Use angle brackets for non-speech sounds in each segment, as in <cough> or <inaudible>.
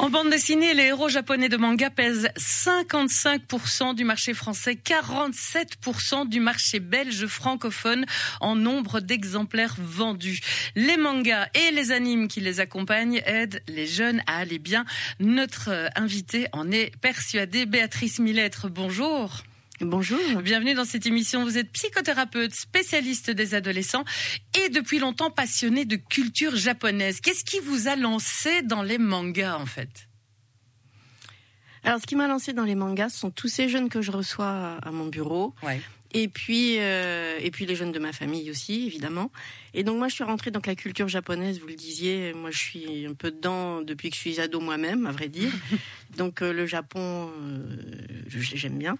En bande dessinée, les héros japonais de manga pèsent 55% du marché français, 47% du marché belge francophone en nombre d'exemplaires vendus. Les mangas et les animes qui les accompagnent aident les jeunes à aller bien. Notre euh, invité en est persuadé. Béatrice Millettre, bonjour. Bonjour. Bienvenue dans cette émission. Vous êtes psychothérapeute, spécialiste des adolescents et depuis longtemps passionné de culture japonaise. Qu'est-ce qui vous a lancé dans les mangas en fait? Alors, ce qui m'a lancé dans les mangas, ce sont tous ces jeunes que je reçois à mon bureau. Ouais. Et puis, euh, et puis les jeunes de ma famille aussi, évidemment. Et donc moi, je suis rentrée dans la culture japonaise, vous le disiez. Moi, je suis un peu dedans depuis que je suis ado moi-même, à vrai dire. <laughs> donc euh, le Japon, euh, j'aime bien.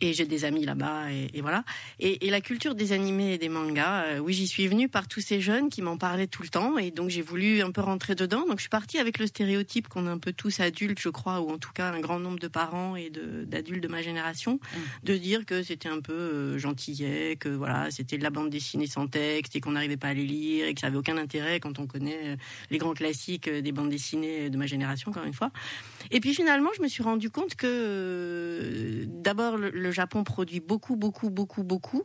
Et j'ai des amis là-bas, et, et voilà. Et, et, la culture des animés et des mangas, euh, oui, j'y suis venue par tous ces jeunes qui m'en parlaient tout le temps. Et donc j'ai voulu un peu rentrer dedans. Donc je suis partie avec le stéréotype qu'on est un peu tous adultes, je crois, ou en tout cas un grand nombre de parents et d'adultes de, de, ma génération, mmh. de dire que c'était un peu gentillet, que voilà, c'était de la bande dessinée sans texte et qu'on pas les lire et que ça avait aucun intérêt quand on connaît euh, les grands classiques des bandes dessinées de ma génération, encore une fois. Et puis finalement, je me suis rendu compte que euh, d'abord le, Japon produit beaucoup, beaucoup, beaucoup, beaucoup.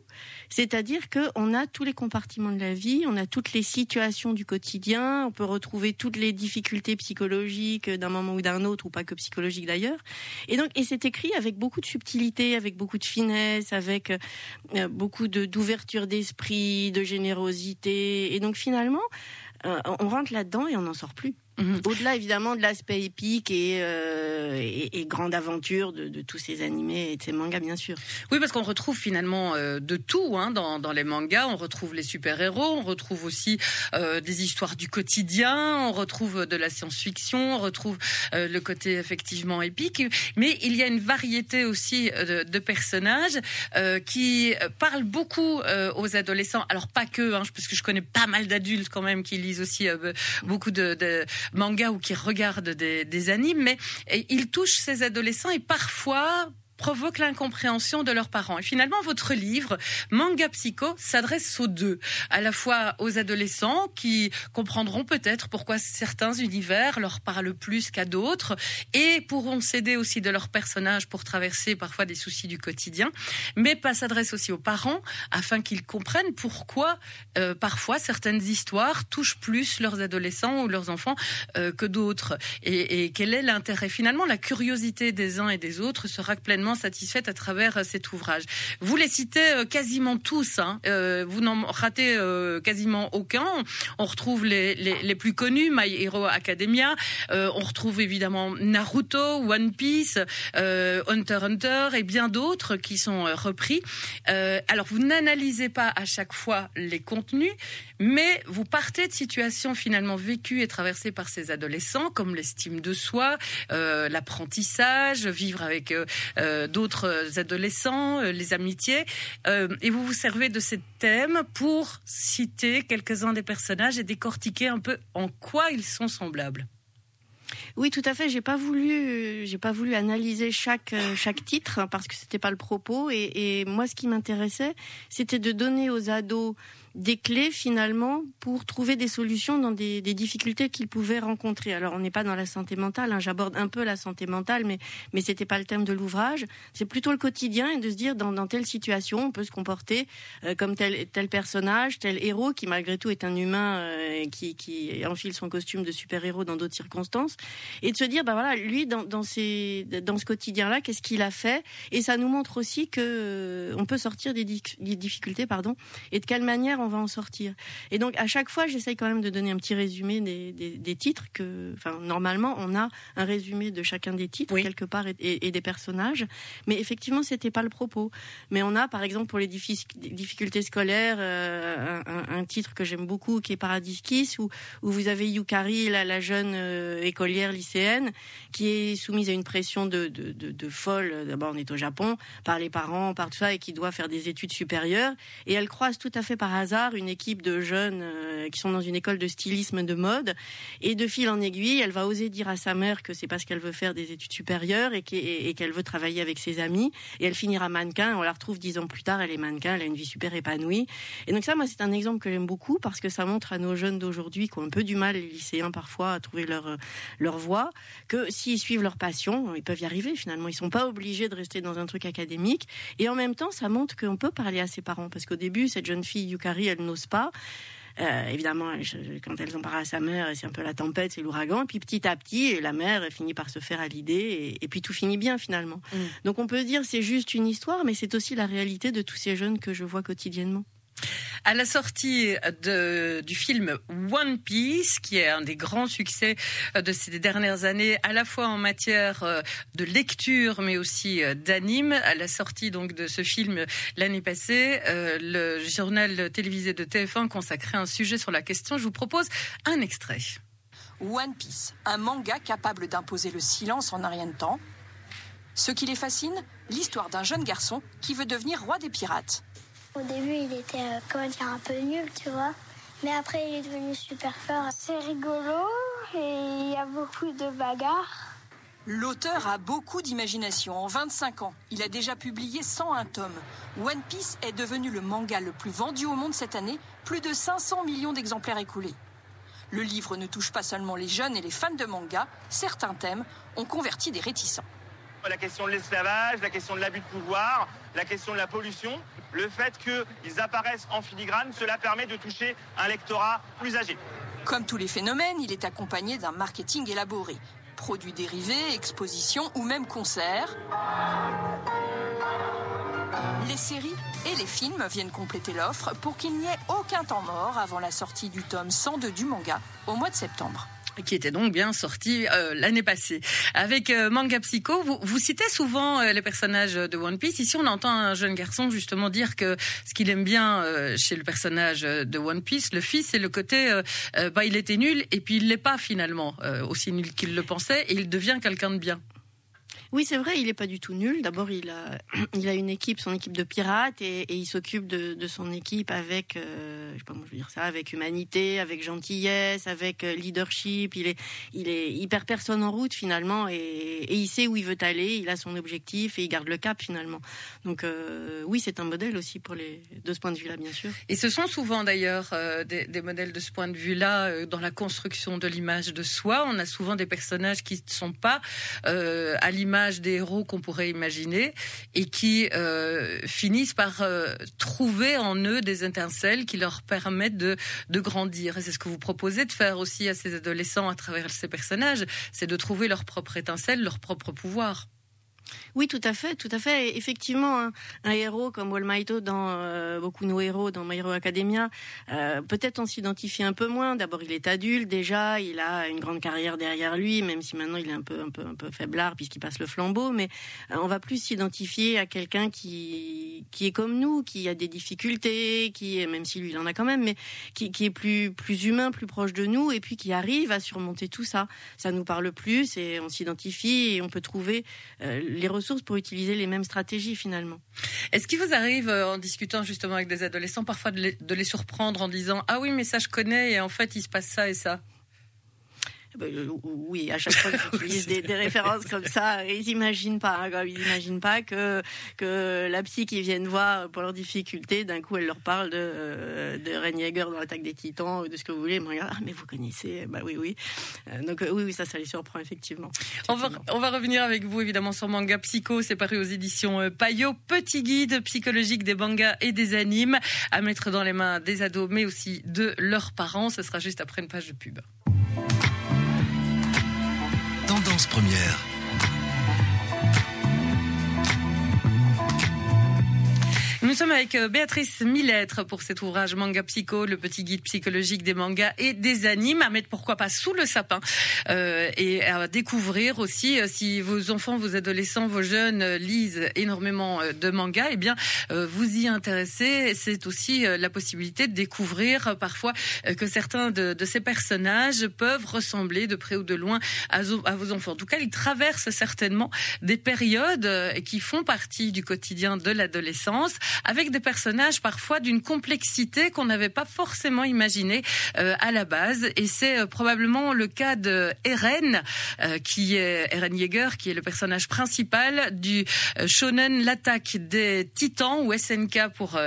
C'est-à-dire que on a tous les compartiments de la vie, on a toutes les situations du quotidien, on peut retrouver toutes les difficultés psychologiques d'un moment ou d'un autre, ou pas que psychologiques d'ailleurs. Et donc, et c'est écrit avec beaucoup de subtilité, avec beaucoup de finesse, avec euh, beaucoup d'ouverture d'esprit, de générosité. Et donc finalement, euh, on rentre là-dedans et on n'en sort plus. Mmh. Au-delà évidemment de l'aspect épique et, euh, et, et, grande aventure de, de, tous ces animés et de ces mangas, bien sûr. Oui, parce qu'on retrouve finalement euh, de tout hein, dans, dans, les mangas. On retrouve les super-héros, on retrouve aussi euh, des histoires du quotidien, on retrouve de la science-fiction, on retrouve euh, le côté effectivement épique. Mais il y a une variété aussi de, de personnages euh, qui parlent beaucoup euh, aux adolescents. Alors pas que, hein, parce que je connais pas mal d'adultes quand même qui lisent aussi beaucoup de, de manga ou qui regardent des, animes, mais ils touchent ces adolescents et parfois provoque l'incompréhension de leurs parents. Et finalement, votre livre, Manga Psycho, s'adresse aux deux, à la fois aux adolescents qui comprendront peut-être pourquoi certains univers leur parlent plus qu'à d'autres et pourront s'aider aussi de leurs personnages pour traverser parfois des soucis du quotidien, mais pas s'adresse aussi aux parents afin qu'ils comprennent pourquoi euh, parfois certaines histoires touchent plus leurs adolescents ou leurs enfants euh, que d'autres et, et quel est l'intérêt? Finalement, la curiosité des uns et des autres sera pleinement satisfaite à travers euh, cet ouvrage. Vous les citez euh, quasiment tous, hein. euh, vous n'en ratez quasiment aucun. On retrouve les, les, plus connus, My Hero Academia, on retrouve évidemment Naruto, One Piece, Hunter Hunter et bien d'autres qui sont repris. alors vous n'analysez pas à chaque fois les contenus, mais vous partez de situations finalement vécues et traversées par ces adolescents, comme l'estime de soi, l'apprentissage, vivre avec d'autres adolescents, euh, les amitiés, euh, et vous vous servez de ces thèmes pour citer quelques-uns des personnages et décortiquer un peu en quoi ils sont semblables. Oui, tout à fait. J'ai pas voulu, j'ai pas voulu analyser chaque chaque titre parce que c'était pas le propos. Et, et moi, ce qui m'intéressait, c'était de donner aux ados des clés finalement pour trouver des solutions dans des, difficultés qu'ils pouvaient rencontrer. Alors on n'est pas dans la santé mentale, hein, j'aborde un peu la santé mentale, mais mais c'était pas le thème de l'ouvrage. C'est plutôt le quotidien et de se dire dans, dans telle situation on peut se comporter euh, comme tel tel personnage, tel héros qui malgré tout est un humain euh, qui qui enfile son costume de super héros dans d'autres circonstances et de se dire bah voilà lui dans dans ces dans ce quotidien là qu'est-ce qu'il a fait? Et ça nous montre aussi que euh, on peut sortir des, des difficultés pardon et de quelle manière on va en sortir. Et donc à chaque fois, j'essaye quand même de donner un petit résumé des, des, des, titres que, enfin normalement, on a un résumé de chacun des titres oui. quelque part et, et, et, des personnages. Mais effectivement, c'était pas le propos. Mais on a, par exemple, pour les difficultés scolaires, euh, un, un, titre que j'aime beaucoup qui est Paradis Kiss, où, où vous avez Yukari, la, la jeune euh, écolière lycéenne, qui est soumise à une pression de, de, de, de folle. D'abord, on est au Japon, par les parents, par tout ça, et qui doit faire des études supérieures. Et elle croise tout à fait par hasard une équipe de jeunes qui sont dans une école de stylisme de mode. Et de fil en aiguille, elle va oser dire à sa mère que c'est parce qu'elle veut faire des études supérieures et qu'elle veut travailler avec ses amis. Et elle finira mannequin. On la retrouve dix ans plus tard, elle est mannequin, elle a une vie super épanouie. Et donc ça, moi, c'est un exemple que j'aime beaucoup parce que ça montre à nos jeunes d'aujourd'hui qui ont un peu du mal, les lycéens parfois, à trouver leur, leur voie, que s'ils suivent leur passion, ils peuvent y arriver finalement. Ils sont pas obligés de rester dans un truc académique. Et en même temps, ça montre qu'on peut parler à ses parents parce qu'au début, cette jeune fille, Yukari, elle n'ose pas. Euh, évidemment, quand elles ont parlé à sa mère, c'est un peu la tempête, c'est l'ouragan. Et puis petit à petit, la mère finit par se faire à l'idée, et, puis tout finit bien finalement. Mm. Donc on peut dire c'est juste une histoire, mais c'est aussi la réalité de tous ces jeunes que je vois quotidiennement. À la sortie du film One Piece, qui est un des grands succès euh, de ces dernières années, à la fois en matière euh, de lecture, mais aussi euh, d'anime, à la sortie donc de ce film l'année passée, le journal télévisé de TF1 consacrait un sujet sur la question. Je vous propose un extrait. One Piece, un manga capable d'imposer le silence en un rien de temps. Ce qui les fascine, l'histoire d'un jeune garçon qui veut devenir roi des pirates. Au début, il était, euh, comment dire, un peu nul, tu vois. Mais après, il est devenu super fort. C'est rigolo et il y a beaucoup de bagarres. L'auteur a beaucoup d'imagination. En 25 ans, il a déjà publié 101 tomes. One Piece est devenu le manga le plus vendu au monde cette année, plus de 500 millions d'exemplaires écoulés. Le livre ne touche pas seulement les jeunes et les fans de manga, certains thèmes ont converti des réticents. La question de l'esclavage, la question de l'abus de pouvoir, la question de la pollution, le fait qu'ils apparaissent en filigrane, cela permet de toucher un lectorat plus âgé. Comme tous les phénomènes, il est accompagné d'un marketing élaboré. Produits dérivés, expositions ou même concerts. Les séries et les films viennent compléter l'offre pour qu'il n'y ait aucun temps mort avant la sortie du tome 102 du manga au mois de septembre qui était donc bien sorti euh, l'année passée. Avec euh, Manga Psycho, vous, citez souvent euh, les personnages de One Piece. Ici, on entend un jeune garçon justement dire que ce qu'il aime bien chez le personnage de One Piece, le fils, c'est le côté, bah, il était nul et puis il l'est pas finalement aussi nul qu'il le pensait et il devient quelqu'un de bien. Oui, c'est vrai, il n'est pas du tout nul. D'abord, il a, <clears throat> il a une équipe, son équipe de pirates, et, il s'occupe de, son équipe avec, euh, je sais pas comment je veux dire ça, avec humanité, avec gentillesse, avec euh, leadership. Il est, il est, hyper personne en route finalement, et, il sait où il veut aller. Il a son objectif et il garde le cap finalement. Donc euh, oui, c'est un modèle aussi pour les, de ce point de vue-là, bien sûr. Et ce sont souvent d'ailleurs des, des, modèles de ce point de vue-là dans la construction de l'image de soi. On a souvent des personnages qui ne sont pas à l'image des héros qu'on pourrait imaginer et qui euh, finissent par euh, trouver en eux des étincelles qui leur permettent de, de grandir. Et c'est ce que vous proposez de faire aussi à ces adolescents à travers ces personnages, c'est de trouver leur propre étincelle, leur propre pouvoir. Oui, tout à fait, tout à fait. effectivement, un, héros comme Walmaito dans euh, beaucoup nos héros dans My Hero Academia, euh, peut-être on s'identifie un peu moins. D'abord, il est adulte déjà, il a une grande carrière derrière lui, même si maintenant il est un peu un peu un peu faiblard puisqu'il passe le flambeau. Mais euh, on va plus s'identifier à quelqu'un qui qui est comme nous, qui a des difficultés, qui même si lui il en a quand même, mais qui, qui est plus plus humain, plus proche de nous, et puis qui arrive à surmonter tout ça. Ça nous parle plus et on s'identifie et on peut trouver les ressources pour utiliser les mêmes stratégies finalement. Est-ce qu'il vous arrive, euh, en discutant justement avec des adolescents, parfois de les, de les surprendre en disant Ah oui, mais ça je connais et en fait il se passe ça et ça? Oui, à chaque fois <laughs> que j'utilise des, des, références comme ça, ils n'imaginent pas, hein, ils n'imaginent pas que que la psy qui viennent voir pour leurs difficultés, d'un coup elle leur parle de euh, de Ren dans l'attaque des Titans ou de ce que vous voulez. Mais, ah, mais vous connaissez, bah oui, oui. Euh, donc oui, oui, ça, ça les surprend effectivement. On va on va revenir avec vous évidemment sur Manga Psycho, c'est paru aux éditions Payot, petit guide psychologique des mangas et des animes à mettre dans les mains des ados, mais aussi de leurs parents. Ce sera juste après une page de pub. Première. Nous sommes avec euh, Béatrice Millettre pour cet ouvrage Manga Psycho, le petit guide psychologique des mangas et des animes, à mettre pourquoi pas sous le sapin euh, et à découvrir aussi euh, si vos enfants, vos adolescents, vos jeunes lisent énormément de mangas, eh bien vous y intéressez. C'est aussi la possibilité de découvrir parfois que certains de, de, ces personnages peuvent ressembler de près ou de loin à, à vos enfants. En tout cas, ils traversent certainement des périodes qui font partie du quotidien de l'adolescence avec des personnages parfois d'une complexité qu'on n'avait pas forcément imaginé à la base. Et c'est probablement le cas de Eren, qui est Eren Yeager, qui est le personnage principal du shonen L'attaque des Titans ou SNK pour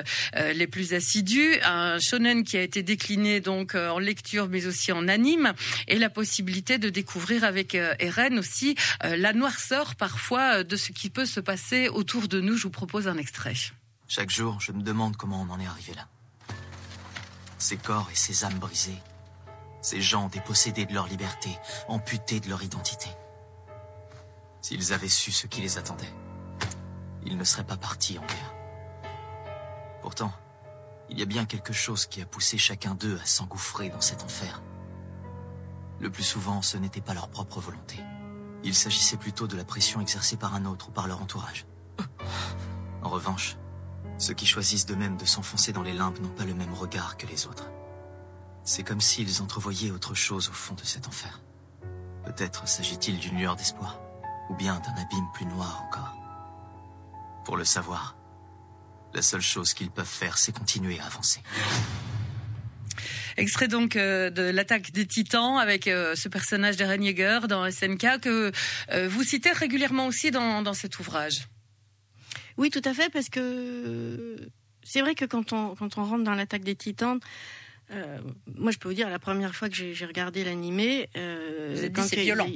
les plus assidus, un shonen qui a été décliné donc en lecture mais aussi en anime et la possibilité de découvrir avec Eren aussi la noirceur parfois de ce qui peut se passer autour de nous. Je vous propose un extrait. Chaque jour, je me demande comment on en est arrivé là. Ces corps et ces âmes brisées. Ces gens dépossédés de leur liberté, amputés de leur identité. S'ils avaient su ce qui les attendait, ils ne seraient pas partis en guerre. Pourtant, il y a bien quelque chose qui a poussé chacun d'eux à s'engouffrer dans cet enfer. Le plus souvent, ce n'était pas leur propre volonté. Il s'agissait plutôt de la pression exercée par un autre ou par leur entourage. En revanche, ceux qui choisissent d'eux-mêmes de s'enfoncer dans les limbes n'ont pas le même regard que les autres. C'est comme s'ils entrevoyaient autre chose au fond de cet enfer. Peut-être s'agit-il d'une lueur d'espoir, ou bien d'un abîme plus noir encore. Pour le savoir, la seule chose qu'ils peuvent faire, c'est continuer à avancer. Extrait donc euh, de l'attaque des titans avec euh, ce personnage d'Eren Yeager dans SNK que euh, vous citez régulièrement aussi dans, dans cet ouvrage. Oui, tout à fait, parce que c'est vrai que quand on, quand on rentre dans l'attaque des titans, moi je peux vous dire, la première fois que j'ai regardé l'animé... c'est violent.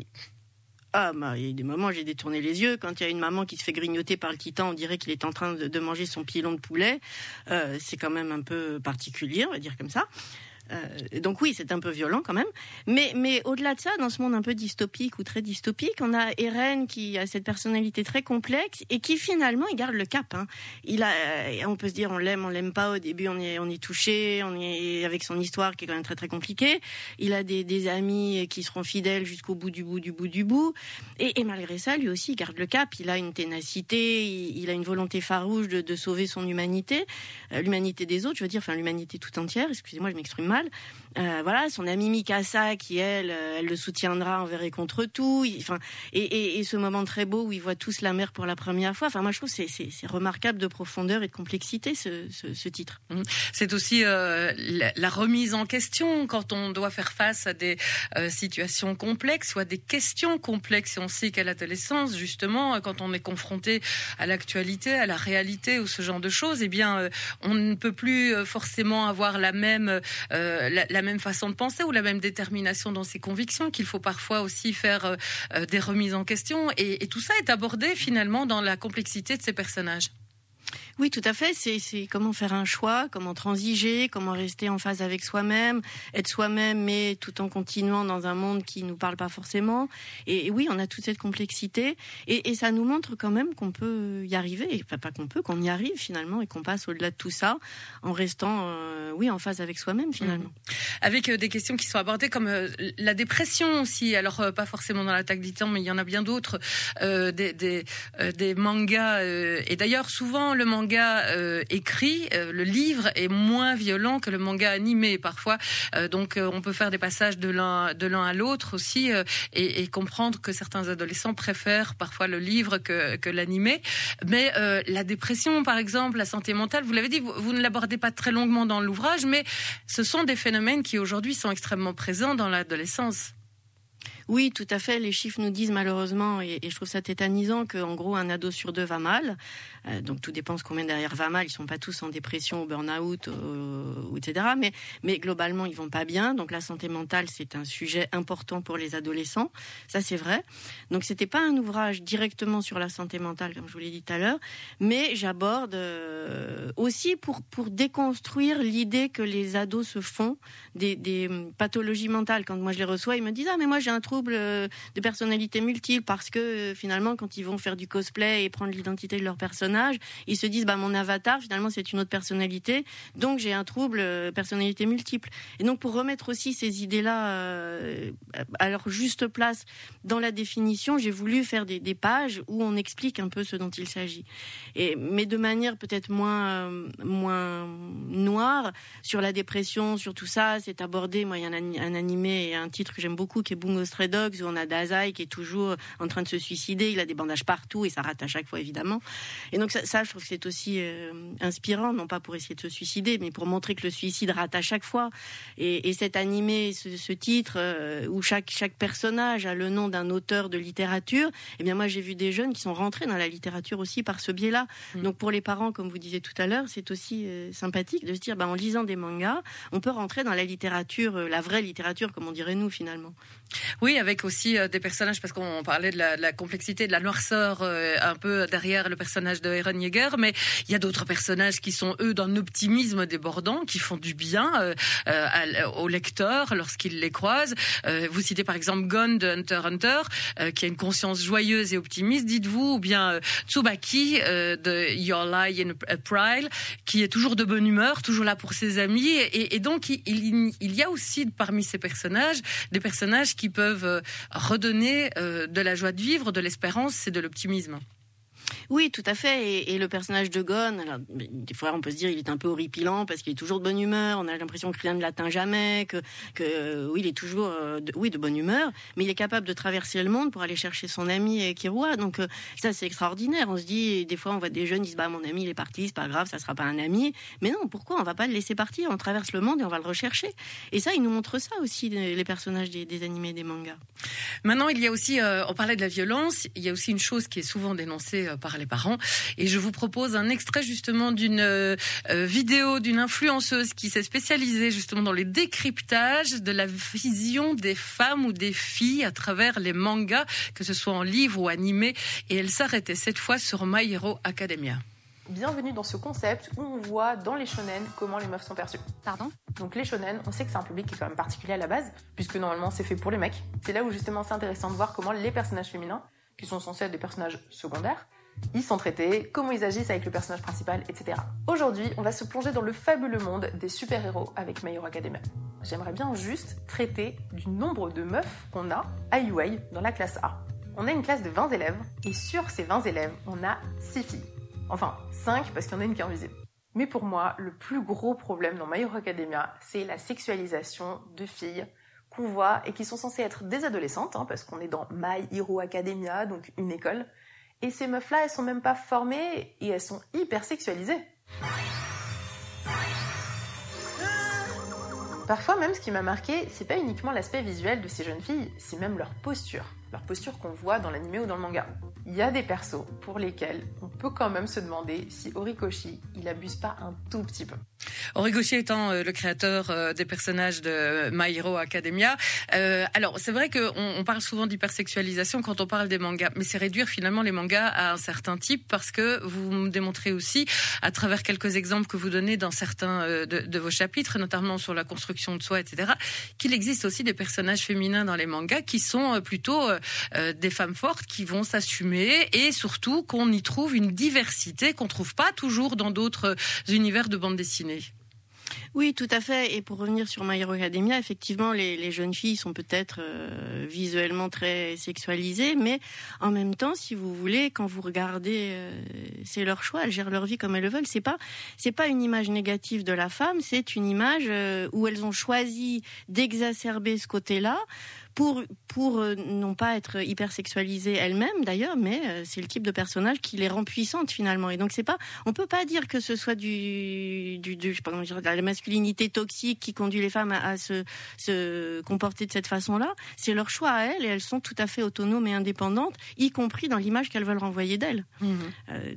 Ah, bah, il y a des moments, j'ai détourné les yeux. Quand il y a une maman qui se fait grignoter par le titan, on dirait qu'il est en train de, manger son pilon de poulet. c'est quand même un peu particulier, on va dire comme ça. Euh, donc oui, c'est un peu violent quand même. Mais, mais au-delà de ça, dans ce monde un peu dystopique ou très dystopique, on a Eren qui a cette personnalité très complexe et qui finalement, il garde le cap. Hein. Il a, euh, on peut se dire, on l'aime, on l'aime pas. Au début, on est, on est touché, on est avec son histoire qui est quand même très très compliquée. Il a des, des amis qui seront fidèles jusqu'au bout du bout du bout du bout. Et, malgré ça, lui aussi, il garde le cap. Il a une ténacité, il, a une volonté farouche de, de sauver son humanité, euh, l'humanité des autres, je veux dire, enfin l'humanité tout entière. Excusez-moi, je m'exprime mal. Euh, voilà, son amie Mikasa qui elle, euh, elle le soutiendra envers et contre tout. Enfin, et, ce moment très beau où ils voient tous la mer pour la première fois. Enfin, moi je trouve c'est c'est remarquable de profondeur et de complexité ce, titre. Mmh. C'est aussi euh, la, remise en question quand on doit faire face à des situations complexes ou à des questions complexes. Et on sait qu'à l'adolescence, justement, quand on est confronté à l'actualité, à la réalité ou ce genre de choses, eh bien, on ne peut plus forcément avoir la même la, même façon de penser ou la même détermination dans ses convictions, qu'il faut parfois aussi faire euh, euh, des remises en question. Et, et tout ça est abordé finalement dans la complexité de ces personnages. Oui, tout à fait. C'est comment faire un choix, comment transiger, comment rester en phase avec soi-même, être soi-même, mais tout en continuant dans un monde qui nous parle pas forcément. Et, oui, on a toute cette complexité, et, ça nous montre quand même qu'on peut y arriver. Enfin, pas qu'on peut, qu'on y arrive finalement, et qu'on passe au-delà de tout ça en restant, euh, oui, en phase avec soi-même finalement. Mmh. Avec euh, des questions qui sont abordées comme euh, la dépression aussi. Alors pas forcément dans l'attaque du temps, mais il y en a bien d'autres. des mangas. et d'ailleurs, souvent le manga manga euh, écrit, euh, le livre est moins violent que le manga animé parfois. Euh, donc on peut faire des passages de l'un à l'autre aussi et, comprendre que certains adolescents préfèrent parfois le livre que, que l'animé. Mais la dépression, par exemple, la santé mentale, vous l'avez dit, vous, vous ne l'abordez pas très longuement dans l'ouvrage, mais ce sont des phénomènes qui aujourd'hui sont extrêmement présents dans l'adolescence. Oui, tout à fait. Les chiffres nous disent malheureusement, et, je trouve ça tétanisant, qu'en gros, un ado sur deux va mal. Euh, donc tout dépend qu'on met derrière va mal. Ils sont pas tous en dépression, au burn-out, etc. Mais, globalement, ils vont pas bien. Donc la santé mentale, c'est un sujet important pour les adolescents. Ça, c'est vrai. Donc c'était pas un ouvrage directement sur la santé mentale, comme je vous l'ai dit tout à l'heure, mais j'aborde euh, aussi pour, déconstruire l'idée que les ados se font des, des pathologies mentales. Quand moi je les reçois, ils me disent ah mais moi j'ai un trou euh, de personnalité multiple parce que finalement, quand ils vont faire du cosplay et prendre l'identité de leur personnage, ils se disent bah mon avatar finalement c'est une autre personnalité, donc j'ai un trouble euh, personnalité multiple. Et donc pour remettre aussi ces idées-là à leur juste place dans la définition, j'ai voulu faire des, pages où on explique un peu ce dont il s'agit. Et mais de manière peut-être moins moins noire sur la dépression, sur tout ça, c'est abordé. Moi, il y a un, animé et un titre que j'aime beaucoup qui est Bungo Stray Dogs où on a Dazai qui est toujours en train de se suicider. Il a des bandages partout et ça rate à chaque fois évidemment. Ça, je trouve que c'est aussi euh, inspirant, non pas pour essayer de se suicider, mais pour montrer que le suicide rate à chaque fois. Et, et cet animé, ce, titre euh, où chaque chaque personnage a le nom d'un auteur de littérature. Eh bien moi j'ai vu des jeunes qui sont rentrés dans la littérature aussi par ce biais-là. Mm. Donc pour les parents, comme vous disiez tout à l'heure, c'est aussi euh, sympathique de se dire, bah, en lisant des mangas, on peut rentrer dans la littérature, la vraie littérature, comme on dirait nous finalement. Oui, avec aussi des personnages, parce qu'on parlait de la, complexité, de la noirceur un peu derrière le personnage de Eren Yeager, mais il y a d'autres personnages qui sont eux d'un optimisme débordant, qui font du bien euh, euh, aux lecteurs lorsqu'ils les croisent. Euh, vous citez par exemple Gon de Hunter Hunter, qui a une conscience joyeuse et optimiste, dites-vous, ou bien Tsubaki de Your Lie in April, qui est toujours de bonne humeur, toujours là pour ses amis, et, donc il, y a aussi parmi ces personnages des personnages qui peuvent redonner de la joie de vivre, de l'espérance et de l'optimisme. Oui, tout à fait. Et, le personnage de Gon, alors, des fois on peut se dire il est un peu horripilant parce qu'il est toujours de bonne humeur. On a l'impression que rien ne l'atteint jamais, que, euh, il est toujours euh, de, oui de bonne humeur, mais il est capable de traverser le monde pour aller chercher son ami Kirua. Donc euh, ça c'est extraordinaire. On se dit des fois on voit des jeunes ils disent bah mon ami il est parti, c'est pas grave, ça sera pas un ami. Mais non, pourquoi on va pas le laisser partir? On traverse le monde et on va le rechercher. Et ça, il nous montre ça aussi les personnages des, des animés, des mangas. Maintenant, il y a aussi, on parlait de la violence, il y a aussi une chose qui est souvent dénoncée par les parents. Et je vous propose un extrait justement d'une euh, vidéo d'une influenceuse qui s'est spécialisée justement dans les décryptages de la vision des femmes ou des filles à travers les mangas, que ce soit en livre ou animé. Et elle s'arrêtait cette fois sur My Hero Academia. Bienvenue dans ce concept où on voit dans les shonen comment les meufs sont perçues. Pardon? Donc les shonen, on sait que c'est un public qui est quand même particulier à la base, puisque normalement c'est fait pour les mecs. C'est là où justement c'est intéressant de voir comment les personnages féminins, qui sont censés être des personnages secondaires, ils sont traités, comment ils agissent avec le personnage principal, etc. Aujourd'hui, on va se plonger dans le fabuleux monde des super-héros avec My Hero Academia. J'aimerais bien juste traiter du nombre de meufs qu'on a à UA dans la classe A. On a une classe de 20 élèves, et sur ces 20 élèves, on a 6 filles. Enfin, 5 parce qu'il y en a une qui est invisible. Mais pour moi, le plus gros problème dans My Hero Academia, c'est la sexualisation de filles qu'on voit et qui sont censées être des adolescentes, hein, parce qu'on est dans My Hero Academia, donc une école, et ces meufs-là, elles sont même pas formées et elles sont hyper sexualisées. Parfois même, ce qui m'a marqué, c'est pas uniquement l'aspect visuel de ces jeunes filles, c'est même leur posture leur posture qu'on voit dans l'anime ou dans le manga. Il y a des persos pour lesquels on peut quand même se demander si Horikoshi, il abuse pas un tout petit peu. Horikoshi étant euh, le créateur euh, des personnages de My Hero Academia. Euh, alors, c'est vrai qu'on on parle souvent d'hypersexualisation quand on parle des mangas, mais c'est réduire finalement les mangas à un certain type parce que vous démontrez aussi, à travers quelques exemples que vous donnez dans certains de, vos chapitres, notamment sur la construction de soi, etc., qu'il existe aussi des personnages féminins dans les mangas qui sont plutôt des femmes fortes qui vont s'assumer et surtout qu'on y trouve une diversité qu'on trouve pas toujours dans d'autres univers de bande dessinée. Oui, tout à fait. Et pour revenir sur My Academia, effectivement, les, jeunes filles sont peut-être euh, visuellement très sexualisées, mais en même temps, si vous voulez, quand vous regardez, euh, c'est leur choix, elles gèrent leur vie comme elles le veulent. C'est pas, c'est pas une image négative de la femme, c'est une image où elles ont choisi d'exacerber ce côté-là pour pour euh, non pas être hyper sexualisées elles-mêmes d'ailleurs, mais euh, c'est le type de personnage qui les rend puissantes finalement. Et donc c'est pas, on peut pas dire que ce soit du du, du je sais pas comment dire, de la masculinité toxique qui conduit les femmes à, se se comporter de cette façon-là. C'est leur choix à elles et elles sont tout à fait autonomes et indépendantes, y compris dans l'image qu'elles veulent renvoyer d'elles. Mmh. Euh,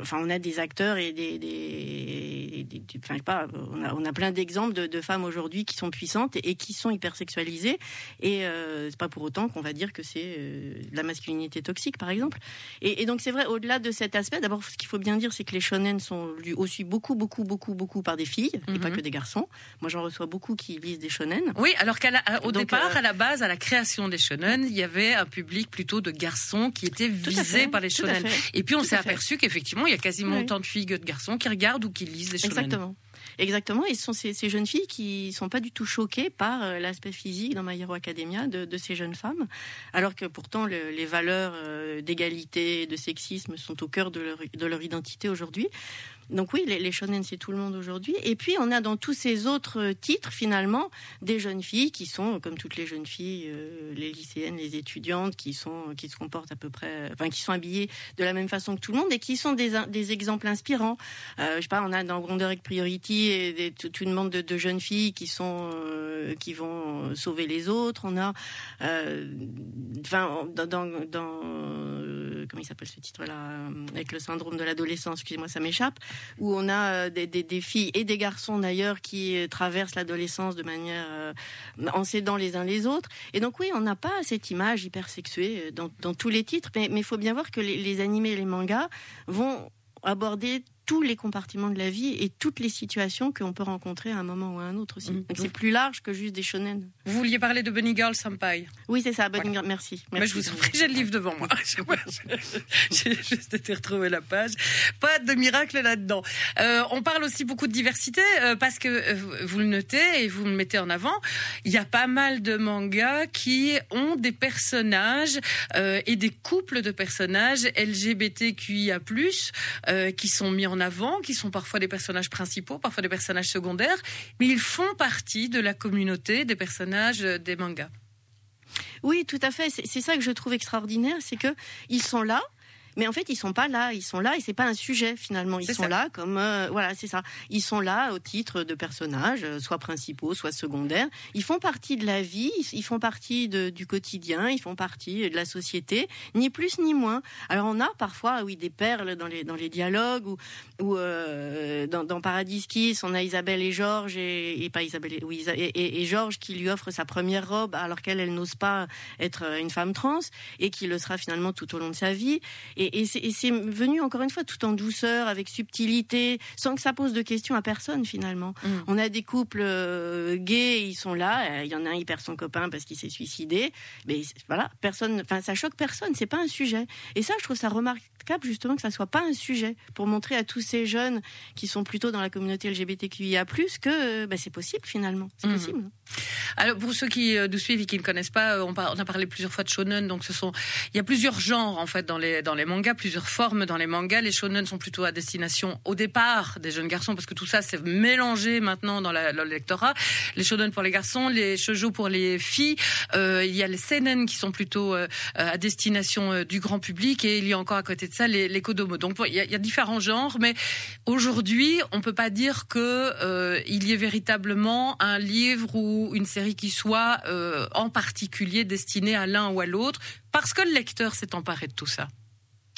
enfin, on a des acteurs et des, des, des, enfin, je sais pas, on a on a plein d'exemples de, de, femmes aujourd'hui qui sont puissantes et, et qui sont hyper sexualisées et euh, c'est pas pour autant qu'on va dire que c'est euh, la masculinité toxique, par exemple. Et, donc c'est vrai, au-delà de cet aspect, d'abord ce qu'il faut bien dire, c'est que les shonen sont lus aussi beaucoup, beaucoup, beaucoup, beaucoup par des filles et pas mhm. que des garçons. Moi, j'en reçois beaucoup qui lisent des shonen. Oui, alors qu'au départ, euh, à la base, à la création des shonen, il y avait un public plutôt de garçons qui étaient visés par les shonen. Et puis on s'est aperçu qu'effectivement, il y a quasiment autant de filles que de garçons qui regardent ou qui lisent des shonen. Exactement. Exactement, et ce sont ces, jeunes filles qui sont pas du tout choquées par euh, l'aspect physique dans My Hero Academia de, ces jeunes femmes, alors que pourtant les valeurs euh, d'égalité et de sexisme sont au cœur de leur, de leur identité aujourd'hui. Donc oui, les, shonen, c'est tout le monde aujourd'hui. Et puis, on a dans tous ces autres titres, finalement, des jeunes filles qui sont, comme toutes les jeunes filles, euh, les lycéennes, les étudiantes, qui, sont, qui se comportent à peu près, enfin, qui sont habillées de la même façon que tout le monde et qui sont des, des exemples inspirants. Euh, je sais pas, on a dans Wonder Egg Priority et toute une bande de, jeunes filles qui sont, euh, qui vont sauver les autres. On a, euh, enfin, dans, dans, comment il s'appelle ce titre-là, avec le syndrome de l'adolescence, excusez-moi, ça m'échappe où on a euh, des, filles et des garçons d'ailleurs qui euh, traversent l'adolescence de manière euh, en s'aidant les uns les autres. Et donc oui, on n'a pas cette image hyper sexuée dans, tous les titres, mais il faut bien voir que les, les animés et les mangas vont aborder tous les compartiments de la vie et toutes les situations qu'on peut rencontrer à un moment ou à un autre aussi. Mm. Donc c'est plus large que juste des shonen. Vous vouliez parler de Bunny Girl Senpai Oui, c'est ça, Bunny Girl, merci. Mais je vous en prie, j'ai le livre devant moi. <laughs> j'ai juste été retrouver la page. Pas de miracle là-dedans. Euh, on parle aussi beaucoup de diversité euh, parce que euh, vous le notez et vous le mettez en avant. Il y a pas mal de mangas qui ont des personnages et des couples de personnages LGBTQIA+, qui sont mis en avant, qui sont parfois des personnages principaux, parfois des personnages secondaires, mais ils font partie de la communauté des personnages des mangas. Oui, tout à fait. C'est ça que je trouve extraordinaire, c'est que ils sont là, mais en fait ils sont pas là, ils sont là et c'est pas un sujet finalement. Ils sont là comme euh, voilà, c'est ça. Ils sont là au titre de personnages, euh, soit principaux, soit secondaires. Ils font partie de la vie, ils font partie de, du quotidien, ils font partie de la société, ni plus ni moins. Alors on a parfois oui des perles dans les dans les dialogues ou ou euh, dans, dans Paradis Kiss, on a Isabelle et Georges et, pas Isabelle et, oui, et, et, Georges qui lui offre sa première robe alors qu'elle elle n'ose pas être une femme trans et qui le sera finalement tout au long de sa vie et et, c'est venu encore une fois tout en douceur, avec subtilité, sans que ça pose de questions à personne finalement. Mm. On a des couples euh, gays, ils sont là. Euh, il y en a un, il perd son copain parce qu'il s'est suicidé. Mais voilà, personne, enfin ça choque personne. C'est pas un sujet. Et ça, je trouve ça remarquable justement que ça soit pas un sujet pour montrer à tous ces jeunes qui sont plutôt dans la communauté LGBTQIA+ que bah, c'est possible finalement. C'est mm. possible. Alors pour ceux qui euh, nous suivent et qui ne connaissent pas, on, a parlé plusieurs fois de shonen, donc ce sont, il y a plusieurs genres en fait dans les dans les mangas, plusieurs formes dans les mangas. Les shonen sont plutôt à destination au départ des jeunes garçons parce que tout ça c'est mélangé maintenant dans, la, le lectorat. Les shonen pour les garçons, les shoujo pour les filles. Euh, il y a les seinen qui sont plutôt euh, à destination euh, du grand public et il y a encore à côté de ça les, les kodomo. Donc il y, a, différents genres, mais aujourd'hui on peut pas dire que euh, il y ait véritablement un livre ou une série qui soit en particulier destinée à l'un ou à l'autre parce que le lecteur s'est emparé de tout ça.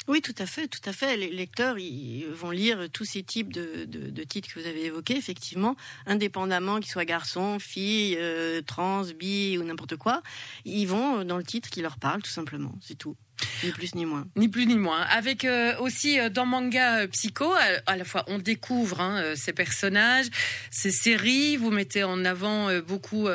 Oui, tout à fait, tout à fait. Les lecteurs ils vont lire tous ces types de, titres que vous avez évoqués, effectivement, indépendamment qu'ils soient garçons, filles, euh, trans, bi ou n'importe quoi. Ils vont dans le titre qui leur parle, tout simplement. C'est tout. Ni plus ni moins. Ni plus ni moins. Avec euh, aussi euh, dans manga euh, psycho, à, la fois on découvre hein, ces personnages, ces séries. Vous mettez en avant beaucoup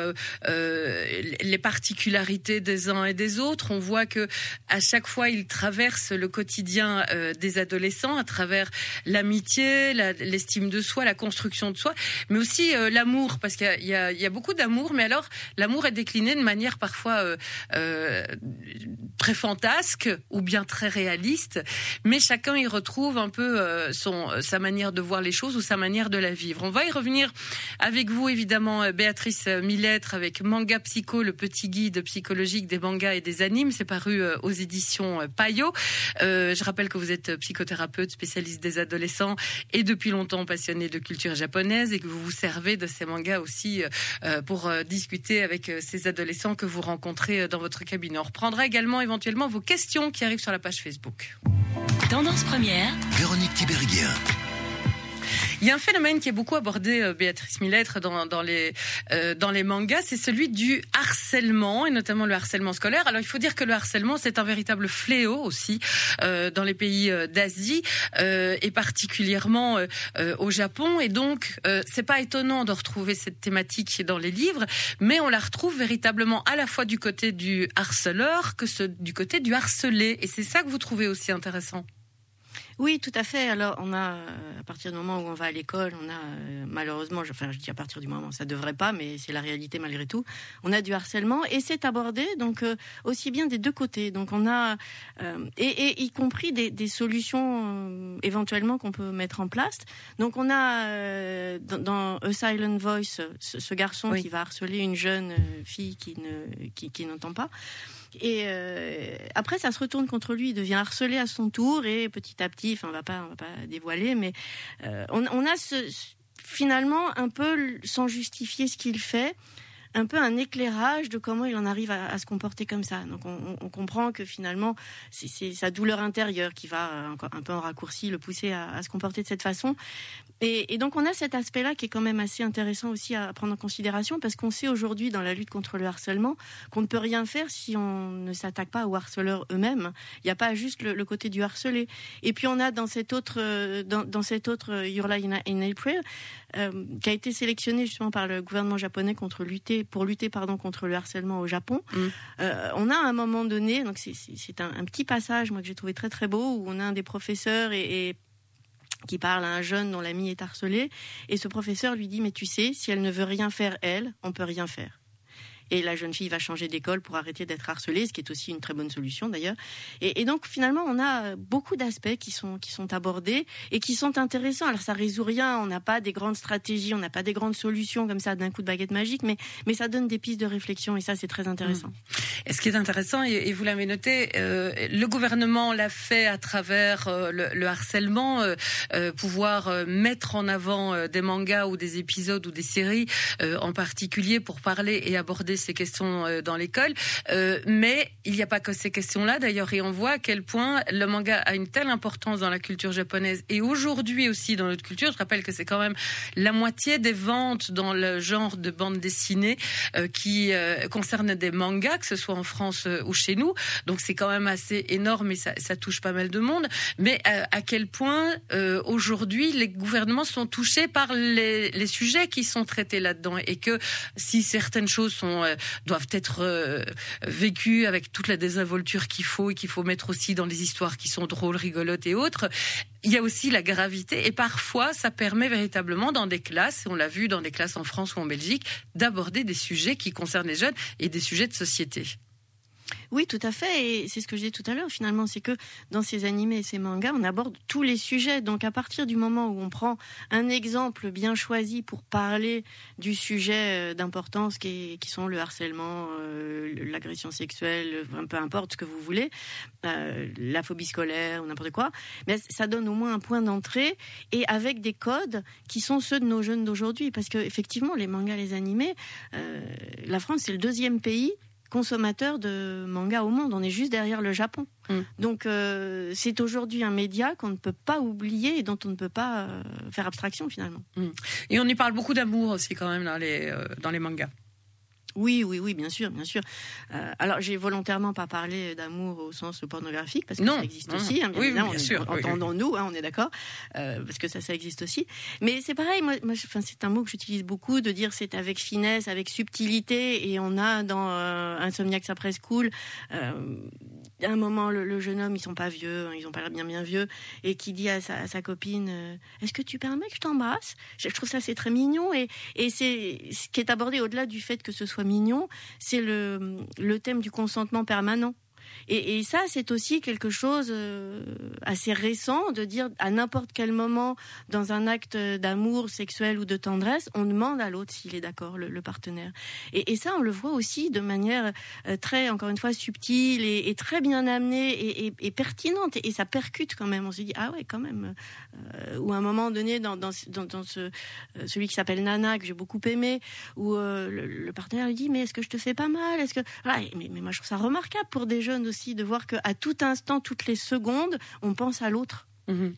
les particularités des uns et des autres. On voit que à chaque fois ils traversent le quotidien des adolescents à travers l'amitié, l'estime de soi, la construction de soi, mais aussi l'amour, parce qu'il y, y, y a, beaucoup d'amour. Mais alors l'amour est décliné de manière parfois très fantasque ou bien très réaliste, mais chacun y retrouve un peu euh, son, euh, sa manière de voir les choses ou sa manière de la vivre. On va y revenir avec vous, évidemment, euh, Béatrice Millettre, avec Manga Psycho, le petit guide psychologique des mangas et des animes. C'est paru aux éditions Payot. je rappelle que vous êtes psychothérapeute, spécialiste des adolescents et depuis longtemps passionné de culture japonaise et que vous vous servez de ces mangas aussi pour discuter avec ces adolescents que vous rencontrez dans votre cabinet. On reprendra également éventuellement vos questions qui arrive sur la page Facebook. Tendance première. Véronique Tiberghien. Il y a un phénomène qui est beaucoup abordé, euh, Béatrice Millettre, dans, dans, les, euh, dans les mangas, c'est celui du harcèlement, et notamment le harcèlement scolaire. Alors il faut dire que le harcèlement, c'est un véritable fléau aussi euh, dans les pays euh, d'Asie, euh, et particulièrement au Japon. Et donc, c'est pas étonnant de retrouver cette thématique dans les livres, mais on la retrouve véritablement à la fois du côté du harceleur que ce, du côté du harcelé. Et c'est ça que vous trouvez aussi intéressant? Oui, tout à fait. Alors, on a, à partir du moment où on va à l'école, on a, malheureusement, enfin, je dis à partir du moment, ça devrait pas, mais c'est la réalité malgré tout, on a du harcèlement et c'est abordé, donc, aussi bien des deux côtés. Donc, on a, et, y compris des, solutions éventuellement qu'on peut mettre en place. Donc, on a, dans, A Silent Voice, ce, garçon qui va harceler une jeune fille qui ne, qui, qui n'entend pas. Et euh, après, ça se retourne contre lui. Il devient harcelé à son tour et petit à petit, enfin, on va pas, va pas dévoiler, mais euh, on, a finalement un peu sans justifier ce qu'il fait un peu un éclairage de comment il en arrive à, se comporter comme ça. Donc on, comprend que finalement c'est sa douleur intérieure qui va encore un peu en raccourci le pousser à, se comporter de cette façon. Et, donc on a cet aspect-là qui est quand même assez intéressant aussi à prendre en considération parce qu'on sait aujourd'hui dans la lutte contre le harcèlement qu'on ne peut rien faire si on ne s'attaque pas aux harceleurs eux-mêmes. Il n'y a pas juste le, côté du harcelé. Et puis on a dans cet autre dans, dans cet autre Your Lie in April euh, qui a été sélectionné justement par le gouvernement japonais contre lutter, pour lutter pardon, contre le harcèlement au Japon. Mm. Euh, on a à un moment donné, donc c'est un, petit passage moi que j'ai trouvé très très beau, où on a un des professeurs et, qui parle à un jeune dont l'ami est harcelé, et ce professeur lui dit mais tu sais, si elle ne veut rien faire elle, on peut rien faire et la jeune fille va changer d'école pour arrêter d'être harcelée, ce qui est aussi une très bonne solution d'ailleurs. Et, donc finalement, on a beaucoup d'aspects qui sont qui sont abordés et qui sont intéressants. Alors ça résout rien, on n'a pas des grandes stratégies, on n'a pas des grandes solutions comme ça d'un coup de baguette magique, mais mais ça donne des pistes de réflexion et ça c'est très intéressant. Et ce qui est intéressant, et, vous l'avez noté, euh, le gouvernement l'a fait à travers euh, le, harcèlement, euh, pouvoir mettre en avant des mangas ou des épisodes ou des séries en particulier pour parler et aborder ces questions euh, dans l'école. Euh, mais il n'y a pas que ces questions-là d'ailleurs, et on voit à quel point le manga a une telle importance dans la culture japonaise et aujourd'hui aussi dans notre culture. Je rappelle que c'est quand même la moitié des ventes dans le genre de bande dessinée euh, qui concernent des mangas, que ce soit en France ou chez nous. Donc c'est quand même assez énorme et ça, touche pas mal de monde. Mais à quel point aujourd'hui les gouvernements sont touchés par les sujets qui sont traités là-dedans et que si certaines choses sont euh, doivent être euh, vécues avec toute la désinvolture qu'il faut et qu'il faut mettre aussi dans les histoires qui sont drôles, rigolotes et autres. Il y a aussi la gravité et parfois ça permet véritablement dans des classes, on l'a vu dans des classes en France ou en Belgique, d'aborder des sujets qui concernent les jeunes et des sujets de société. Oui, tout à fait. Et c'est ce que je disais tout à l'heure, finalement, c'est que dans ces animés et ces mangas, on aborde tous les sujets. Donc à partir du moment où on prend un exemple bien choisi pour parler du sujet euh, d'importance qui, sont le harcèlement, euh, l'agression sexuelle, peu importe ce que vous voulez, euh, la phobie scolaire ou n'importe quoi, mais ça donne au moins un point d'entrée et avec des codes qui sont ceux de nos jeunes d'aujourd'hui. Parce que effectivement, les mangas, les animés, la France, c'est le deuxième pays consommateur de manga au monde. On est juste derrière le Japon. Mm. Donc euh, c'est aujourd'hui un média qu'on ne peut pas oublier et dont on ne peut pas euh, faire abstraction finalement. Mm. Et on y parle beaucoup d'amour aussi quand même dans les, euh, dans les mangas. Oui, oui, oui, bien sûr, bien sûr. Euh, alors, j'ai volontairement pas parlé d'amour au sens pornographique parce que ça existe aussi. Hein, bien oui, bien sûr. Entendons-nous, hein, on est d'accord, euh, parce que ça, ça existe aussi. Mais c'est pareil. Moi, moi c'est un mot que j'utilise beaucoup de dire c'est avec finesse, avec subtilité, et on a dans euh, Insomniac après School euh, à un moment, le, jeune homme, ils sont pas vieux, hein, ils ont pas l'air bien bien vieux, et qui dit à sa, copine euh, Est-ce que tu permets que je t'embrasse? Je, trouve ça c'est très mignon, et, et c'est ce qui est abordé au-delà du fait que ce soit mignon, c'est le, le thème du consentement permanent. Et, ça, c'est aussi quelque chose euh, assez récent de dire à n'importe quel moment, dans un acte d'amour sexuel ou de tendresse, on demande à l'autre s'il est d'accord, le, partenaire. Et, ça, on le voit aussi de manière euh, très, encore une fois, subtile et, très bien amenée et, pertinente. Et, ça percute quand même. On se dit, ah ouais, quand même. Euh, ou à un moment donné, dans, dans, dans, ce, celui qui s'appelle Nana, que j'ai beaucoup aimé, où le, partenaire lui dit, mais est-ce que je te fais pas mal? Est-ce que mais, moi, je trouve ça remarquable pour des aussi de voir qu'à tout instant, toutes les secondes, on pense à l'autre. Mhm.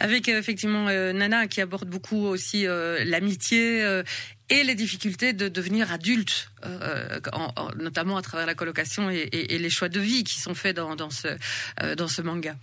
Avec euh, effectivement euh, Nana qui aborde beaucoup aussi euh, l'amitié et les difficultés de devenir adulte, notamment à travers la colocation et, les choix de vie qui sont faits dans, ce, dans ce manga.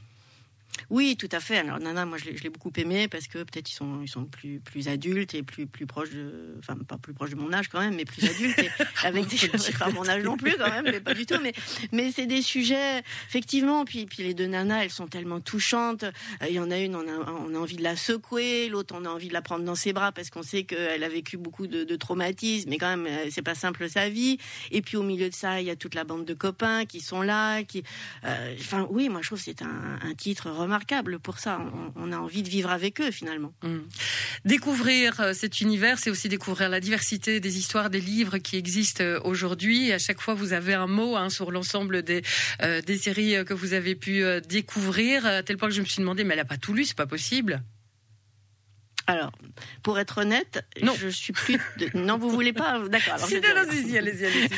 Oui, tout à fait. Alors Nana, moi je l'ai beaucoup aimé parce que peut-être ils sont ils sont plus plus adultes et plus plus proches de, enfin pas plus proches de mon âge quand même, mais plus adultes et <laughs> avec des choses pas mon âge non plus quand même, mais pas du tout. Mais mais c'est des sujets effectivement. Puis puis les deux nanas, elles sont tellement touchantes. Euh, il y en a une, on a on a envie de la secouer, l'autre on a envie de la prendre dans ses bras parce qu'on sait qu'elle a vécu beaucoup de, de traumatismes, mais quand même euh, c'est pas simple sa vie. Et puis au milieu de ça, il y a toute la bande de copains qui sont là, qui, euh, enfin oui, moi je trouve c'est un, un titre remarquable remarquable pour ça. On, a envie de vivre avec eux finalement. Mmh. Découvrir euh, cet univers, c'est aussi découvrir la diversité des histoires, des livres qui existent euh, aujourd'hui. À chaque fois, vous avez un mot hein, sur l'ensemble des, euh, des séries que vous avez pu découvrir, à tel point que je me suis demandé, mais elle n'a pas tout lu, c'est pas possible. Alors, pour être honnête, non. je suis plus. Non, vous voulez pas <laughs> D'accord. allez-y, allez-y, allez-y.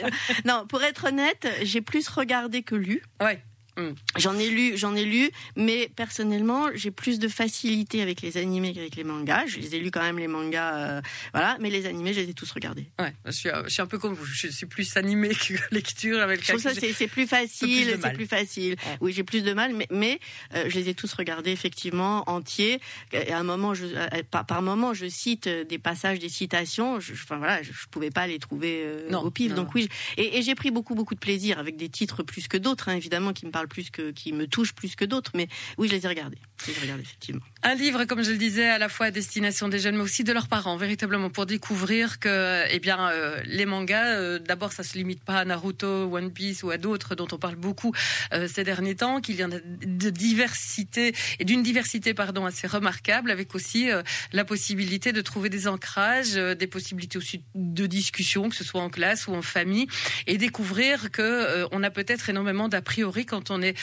<laughs> non, pour être honnête, j'ai plus regardé que lu. Ouais. Mm. J'en ai lu, j'en ai lu, mais personnellement, j'ai plus de facilité avec les animés qu'avec les mangas. Je les ai lus quand même les mangas, euh, voilà, mais les animés, je les ai tous regardés. Ouais, je suis, je suis un peu comme vous. Je suis plus animé <laughs> que lecture avec. Je trouve ça c'est plus facile, c'est plus facile. Oui, j'ai plus de mal, mais, mais euh, je les ai tous regardés effectivement entiers. Et à un moment, je, euh, par, par, moment, je cite des passages, des citations. Je, enfin voilà, je, pouvais pas les trouver au pif. donc oui, et, et j'ai pris beaucoup beaucoup de plaisir avec des titres plus que d'autres, hein, évidemment, qui me parlent plus que, qui me touche plus que d'autres. Mais oui, je les ai regardés. Effectivement. Un livre, comme je le disais, à la fois à destination des jeunes, mais aussi de leurs parents, véritablement pour découvrir que, eh bien, euh, les mangas, euh, d'abord, ça se limite pas à Naruto, One Piece ou à d'autres dont on parle beaucoup euh, ces derniers temps, qu'il y en a de diversité et d'une diversité, pardon, assez remarquable, avec aussi la possibilité de trouver des ancrages, des possibilités aussi de discussion, que ce soit en classe ou en famille, et découvrir que on a peut-être énormément d'a priori quand on est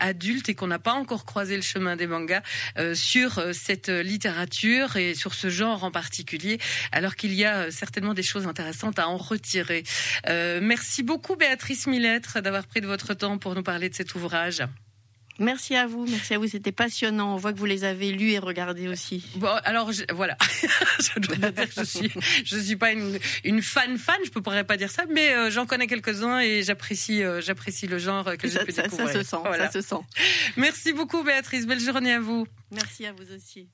adulte et qu'on n'a pas encore croisé le chemin des mangas sur euh, cette littérature et sur ce genre en particulier, alors qu'il y a euh, certainement des choses intéressantes à en retirer. Euh, merci beaucoup Béatrice Millettre d'avoir pris de votre temps pour nous parler de cet ouvrage. Merci à vous, merci à vous, c'était passionnant. On voit que vous les avez lus et regardés aussi. Bon, alors voilà, <laughs> je dois dire que je suis, je suis pas une, une fan fan, je ne pourrais pas dire ça, mais j'en connais quelques-uns et j'apprécie, j'apprécie le genre que j'ai pu ça, découvrir. Ça se sent, ça se sent. Merci beaucoup Béatrice, belle journée à vous. Merci à vous aussi.